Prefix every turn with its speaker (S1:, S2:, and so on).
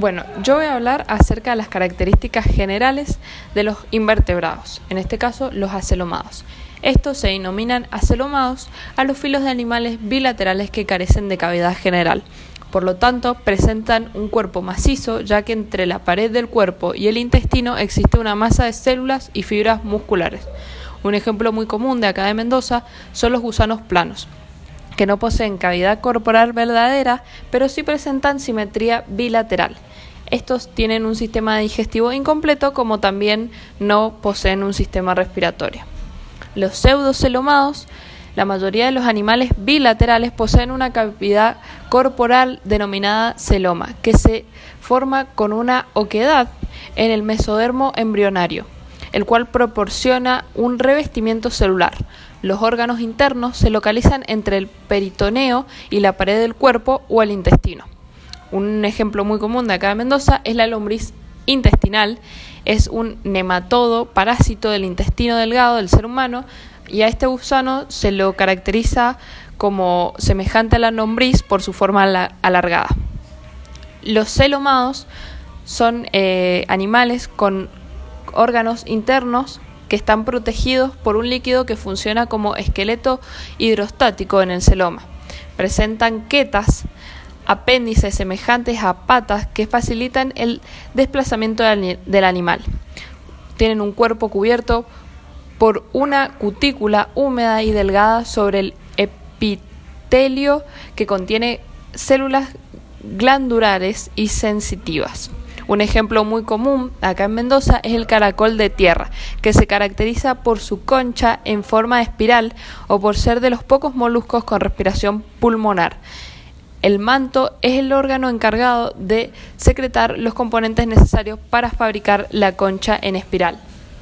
S1: Bueno, yo voy a hablar acerca de las características generales de los invertebrados, en este caso los acelomados. Estos se denominan acelomados a los filos de animales bilaterales que carecen de cavidad general. Por lo tanto, presentan un cuerpo macizo, ya que entre la pared del cuerpo y el intestino existe una masa de células y fibras musculares. Un ejemplo muy común de acá de Mendoza son los gusanos planos que no poseen cavidad corporal verdadera, pero sí presentan simetría bilateral. Estos tienen un sistema digestivo incompleto como también no poseen un sistema respiratorio. Los pseudocelomados, la mayoría de los animales bilaterales poseen una cavidad corporal denominada celoma, que se forma con una oquedad en el mesodermo embrionario, el cual proporciona un revestimiento celular, los órganos internos se localizan entre el peritoneo y la pared del cuerpo o el intestino. Un ejemplo muy común de acá de Mendoza es la lombriz intestinal. Es un nematodo parásito del intestino delgado del ser humano y a este gusano se lo caracteriza como semejante a la lombriz por su forma alargada. Los celomados son eh, animales con órganos internos que están protegidos por un líquido que funciona como esqueleto hidrostático en el celoma. Presentan quetas, apéndices semejantes a patas que facilitan el desplazamiento del animal. Tienen un cuerpo cubierto por una cutícula húmeda y delgada sobre el epitelio que contiene células glandulares y sensitivas. Un ejemplo muy común acá en Mendoza es el caracol de tierra, que se caracteriza por su concha en forma de espiral o por ser de los pocos moluscos con respiración pulmonar. El manto es el órgano encargado de secretar los componentes necesarios para fabricar la concha en espiral.